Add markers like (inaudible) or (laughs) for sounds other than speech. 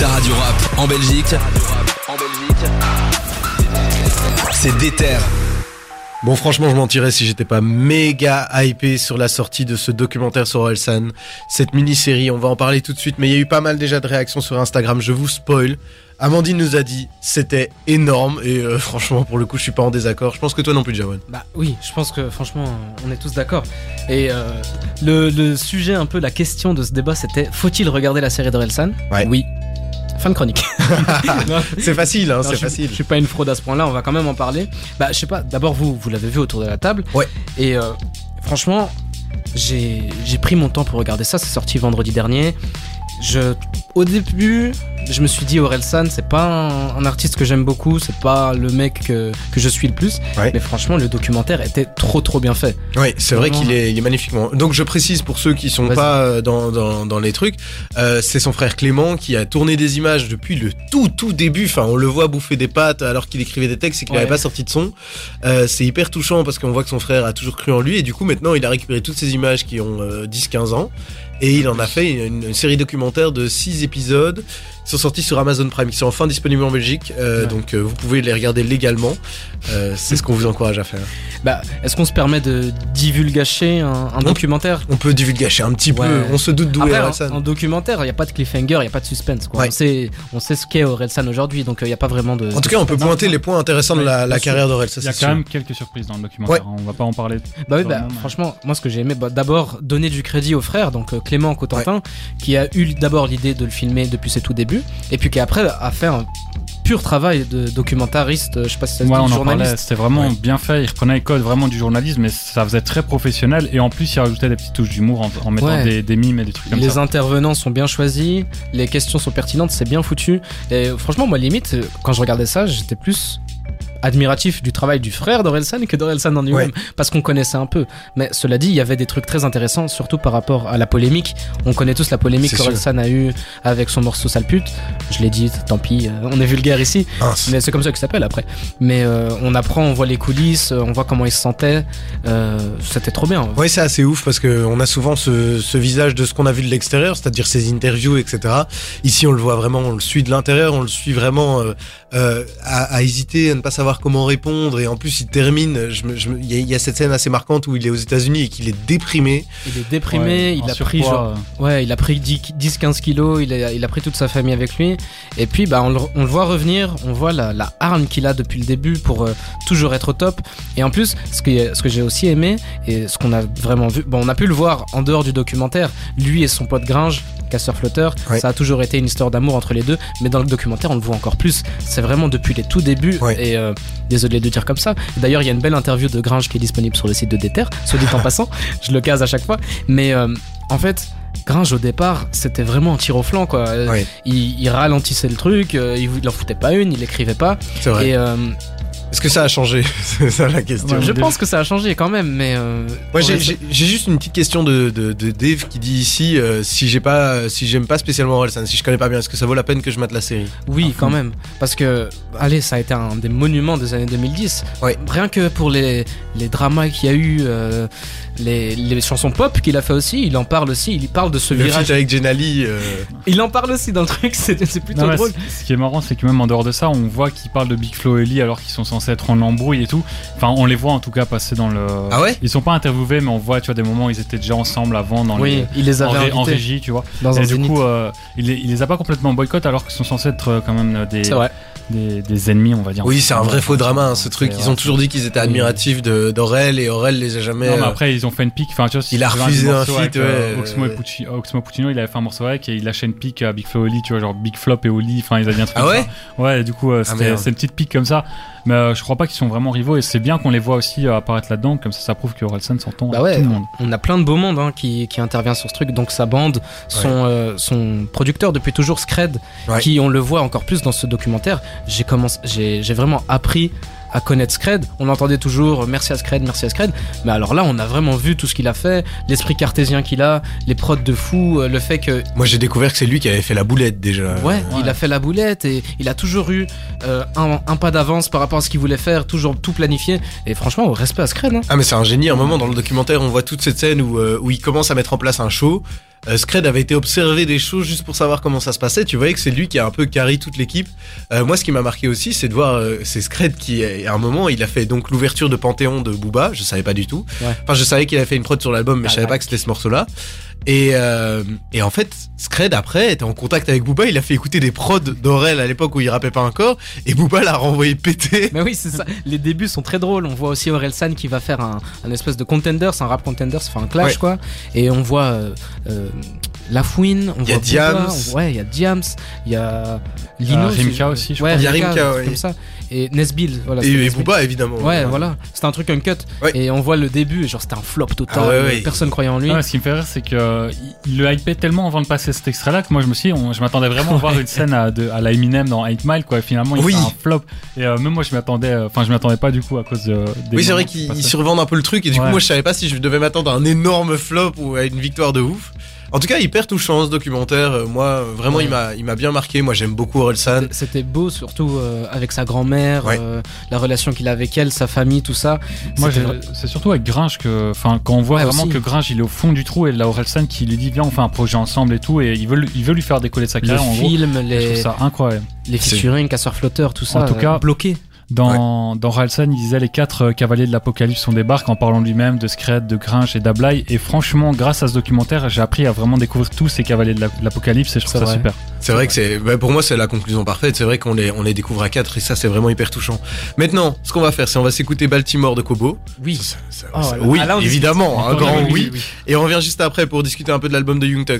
Ta radio rap en Belgique. En Belgique. C'est Déter. Bon, franchement, je mentirais si j'étais pas méga hypé sur la sortie de ce documentaire sur Orelsan. Cette mini-série, on va en parler tout de suite, mais il y a eu pas mal déjà de réactions sur Instagram, je vous spoil. Amandine nous a dit c'était énorme et euh, (laughs) franchement pour le coup je suis pas en désaccord. Je pense que toi non plus Jawan. Bah oui, je pense que franchement on est tous d'accord. Et euh, le, le sujet un peu la question de ce débat c'était faut-il regarder la série d'Orelsan Ouais. Oui. Fin de chronique. (laughs) C'est facile, hein, c'est facile. Je suis pas une fraude à ce point-là, on va quand même en parler. Bah je sais pas, d'abord vous, vous l'avez vu autour de la table. Ouais. Et euh, franchement, j'ai j'ai pris mon temps pour regarder ça, c'est sorti vendredi dernier. Je, au début, je me suis dit Orelsan, c'est pas un, un artiste que j'aime beaucoup, c'est pas le mec que, que je suis le plus. Ouais. Mais franchement, le documentaire était trop trop bien fait. Oui, c'est vrai qu'il est, il est magnifiquement. Donc je précise pour ceux qui sont pas euh, dans, dans, dans les trucs, euh, c'est son frère Clément qui a tourné des images depuis le tout tout début. Enfin, on le voit bouffer des pâtes alors qu'il écrivait des textes et qu'il Ouais. n'avait pas sorti de son. Euh, c'est hyper touchant parce qu'on voit que son frère a toujours cru en lui et du coup maintenant il a récupéré toutes ces images qui ont euh, 10-15 ans et il en a fait une, une série documentaire de 6 épisodes. Sont sortis sur Amazon Prime, qui sont enfin disponibles en Belgique, euh, Ouais. donc euh, vous pouvez les regarder légalement. Euh, c'est ce qu'on vous encourage à faire. Bah, est-ce qu'on se permet de divulgacher un, un documentaire? On peut divulgacher un petit Ouais. peu, on se doute d'où est Orelsan. en, en documentaire, il n'y a pas de cliffhanger, il n'y a pas de suspense. Quoi. Ouais. On, sait, on sait ce qu'est Orelsan aujourd'hui, donc il n'y a pas vraiment de. En tout cas, on peut Non, pointer non. les points intéressants de la, la carrière d'Aurel, ça Il y a quand sûr. même quelques surprises dans le documentaire. On va pas en parler. Bah oui, bah, franchement, moi ce que j'ai aimé, bah, d'abord donner du crédit au frère, donc euh, Clément Cotentin, qui a eu d'abord l'idée de le filmer depuis ses tout débuts, et puis qui après a fait un pur travail de documentariste, je sais pas si ça se Ouais, dit, on journaliste. C'était vraiment Ouais. bien fait. Il reprenait les codes vraiment du journalisme, mais ça faisait très professionnel. Et en plus, il rajoutait des petites touches d'humour en, en mettant Ouais. des, des mimes et des trucs comme Les ça. intervenants sont bien choisis, les questions sont pertinentes, c'est bien foutu. Et franchement, moi, limite, quand je regardais ça, j'étais plus admiratif du travail du frère d'Orelsan que d'Orelsan en lui-même, parce qu'on connaissait un peu. Mais cela dit, il y avait des trucs très intéressants, surtout par rapport à la polémique. On connaît tous la polémique qu'Orelsan a eu avec son morceau Sale pute. Je l'ai dit, tant pis, euh, on est vulgaire ici, mais c'est comme ça qu'il s'appelle après. Mais euh, on apprend, on voit les coulisses, euh, on voit comment il se sentait. Euh, C'était trop bien. Ouais, c'est assez ouf parce que on a souvent ce, ce visage de ce qu'on a vu de l'extérieur, c'est-à-dire ses interviews, etc. Ici, on le voit vraiment, on le suit de l'intérieur, on le suit vraiment euh, à, à hésiter, à ne pas savoir comment répondre. Et en plus, il termine. je me- je me- Il y, a- il y a cette scène assez marquante où il est aux États-Unis et qu'il est déprimé. Il est déprimé, Ouais, il a pris genre Ouais, il a pris 10-15 kilos, il a, il a pris toute sa famille avec lui. Et puis, bah, on le, on le voit revenir, on voit la, la hargne qu'il a depuis le début pour euh, toujours être au top. Et en plus, ce que, ce que j'ai aussi aimé, et ce qu'on a vraiment vu, bon, on a pu le voir en dehors du documentaire, lui et son pote Gringe, casseur-flotteur, Ouais. ça a toujours été une histoire d'amour entre les deux, mais dans le documentaire, on le voit encore plus. C'est vraiment depuis les tout débuts, Ouais. et euh, désolé de dire comme ça. D'ailleurs, il y a une belle interview de Gringe qui est disponible sur le site de Déter, soit dit en (laughs) passant, je le case à chaque fois. Mais euh, en fait, Gringe au départ, c'était vraiment un tir au flanc quoi. Euh. Il, il ralentissait le truc, euh, il, il en foutait pas une, il écrivait pas. C'est vrai. Et euh, Est-ce que ça a changé (laughs) C'est ça la question. Ouais, je pense que ça a changé quand même, mais. euh, Moi, j'ai- juste une petite question de, de, de Dave qui dit ici euh, si j'ai pas, si j'aime pas spécialement Orelsan, si je connais pas bien, est-ce que ça vaut la peine que je mate la série? Oui, à quand fond. même. Parce que, allez, ça a été un des monuments des années 2010. Ouais. Rien que pour les, les dramas qu'il y a eu, euh, les, les chansons pop qu'il a fait aussi, il en parle aussi. Il parle de ce Le virage. avec Jenali. euh, Il en parle aussi dans le truc, (laughs) c'est c'est plutôt Non, drôle. ce- Ce qui est marrant, c'est que même en dehors de ça, on voit qu'ils parlent de Big Flo et Lee alors qu'ils sont censés être en embrouille et tout. Enfin, on les voit en tout cas passer dans le. Ah ouais? Ils sont pas interviewés, mais on voit, tu vois, des moments où ils étaient déjà ensemble avant dans Oui, les. il les En, avait en régie, tu vois. dans un et du zénith. coup, euh, il, les, il les a pas complètement boycott alors qu'ils sont censés être euh, quand même euh, des, C'est vrai. Des, des ennemis, on va dire. Oui, c'est un vrai faux drama, hein, ce truc. Ils ont toujours dit qu'ils étaient admiratifs d'Aurel et Aurel les a jamais. Non, mais euh, après, ils ont fait une pique. Enfin, tu vois, Il a refusé un morceau feat, avec, euh, ouais, Oxmo, et ouais. Pucci- Oxmo Puccino, il avait fait un morceau avec et il lâchait une pique à Big Flo et Oli, tu vois, genre Big Flop et Oli. Enfin, ils avaient dit un truc Ah ouais ça. Ouais, du coup, euh, Ah, c'est une petite pique comme ça. Mais euh, je crois pas qu'ils sont vraiment rivaux et c'est bien qu'on les voit aussi euh, apparaître là-dedans. Comme ça, ça prouve que Orelsan s'entend Bah ouais, tout le monde. on a plein de beaux mondes hein, qui, qui intervient sur ce truc. Donc sa bande, son, euh, son producteur depuis toujours, Scred, Ouais. qui on le voit encore plus dans ce documentaire. J'ai commencé, j'ai j'ai vraiment appris à connaître Scred. On entendait toujours euh, merci à Scred, merci à Scred. Mais alors là, on a vraiment vu tout ce qu'il a fait, l'esprit cartésien qu'il a, les prods de fou, euh, le fait que Moi, j'ai découvert que c'est lui qui avait fait la boulette déjà. Ouais, il a fait la boulette et il a toujours eu euh, un, un pas d'avance par rapport à ce qu'il voulait faire, toujours tout planifié. Et franchement, respect à Scred. Hein. Ah mais c'est un génie, à un moment dans le documentaire on voit toute cette scène où, euh, où il commence à mettre en place un show euh, Scred avait été observer des choses juste pour savoir comment ça se passait. Tu voyais que c'est lui qui a un peu carré toute l'équipe. Euh, moi, ce qui m'a marqué aussi, c'est de voir, euh, c'est Scred qui, à un moment, il a fait donc l'ouverture de Panthéon de Booba. Je savais pas du tout. Ouais. Enfin, je savais qu'il avait fait une prod sur l'album, mais je savais pas que c'était ce morceau-là. Et, euh, et en fait, Scred après était en contact avec Booba. Il a fait écouter des prods d'Aurel à l'époque où il rappait pas encore. Et Booba l'a renvoyé péter. (laughs) Mais oui, c'est ça. Les débuts sont très drôles. On voit aussi Orelsan qui va faire un, un espèce de contenders, un rap contenders, enfin un clash Ouais. quoi. Et on voit euh, euh, Lafouine, on Il y a voit Diams. On- ouais, il y a Diams, il y a Lino. Euh, Rimka je- aussi, je ouais, crois. Il y a Rimka, ouais. comme ça. Et Nesbill, voilà. Et, et Nesbill. Booba, évidemment. Ouais, voilà. C'était un truc uncut. Ouais. Et on voit le début, et genre c'était un flop total. Ah ouais, ouais. Personne croyait en lui. Ah ce qui me fait rire, c'est que euh, il le hypait tellement avant de passer cet extrait-là que moi je me suis, dit, on- je m'attendais vraiment à voir une scène à, de- à la Eminem dans 8 Mile, quoi. Et finalement, il Oui. fait un flop. Et euh, même moi, je m'attendais, euh, enfin, je m'attendais pas du coup à cause de. des Oui, c'est vrai qu'ils survendent un peu le truc et du coup, moi, je savais pas si je devais m'attendre à un énorme flop ou à une victoire de ouf. En tout cas, hyper touchant ce documentaire. Euh, Moi, euh, vraiment, Ouais. il m'a, il m'a bien marqué. Moi, j'aime beaucoup Orelsan. C'était- beau, surtout euh, avec sa grand-mère, Ouais. euh, la relation qu'il a avec elle, sa famille, tout ça. Moi, c'est surtout avec Gringe que, enfin, quand on voit Ouais, vraiment aussi. que Gringe il est au fond du trou et Laurel San qui lui dit viens on fait un projet ensemble et tout et il veut, il veut lui faire décoller de sa le carrière en gros. film, Je les, trouve ça incroyable. les featuring, casseur flotteur, tout ça. En tout euh, cas, bloqué. Dans, dans Ralsan, il disait les quatre euh, cavaliers de l'apocalypse on débarque en parlant de lui-même, de Scred, de Gringe et d'Ablai. Et franchement, grâce à ce documentaire, j'ai appris à vraiment découvrir tous ces cavaliers de la- de l'apocalypse et je trouve C'est ça vrai. super. C'est vrai que c'est, bah, pour moi, c'est la conclusion parfaite. C'est vrai qu'on les, on les découvre à quatre et ça, c'est vraiment hyper touchant. Maintenant, ce qu'on va faire, c'est on va s'écouter Baltimore de Kobo. Oui. Ça, ça- Oh, ça- là- oui, ah, là, discute. évidemment, un grand oui, oui. oui, oui. Et on revient juste après pour discuter un peu de l'album de Young Thug.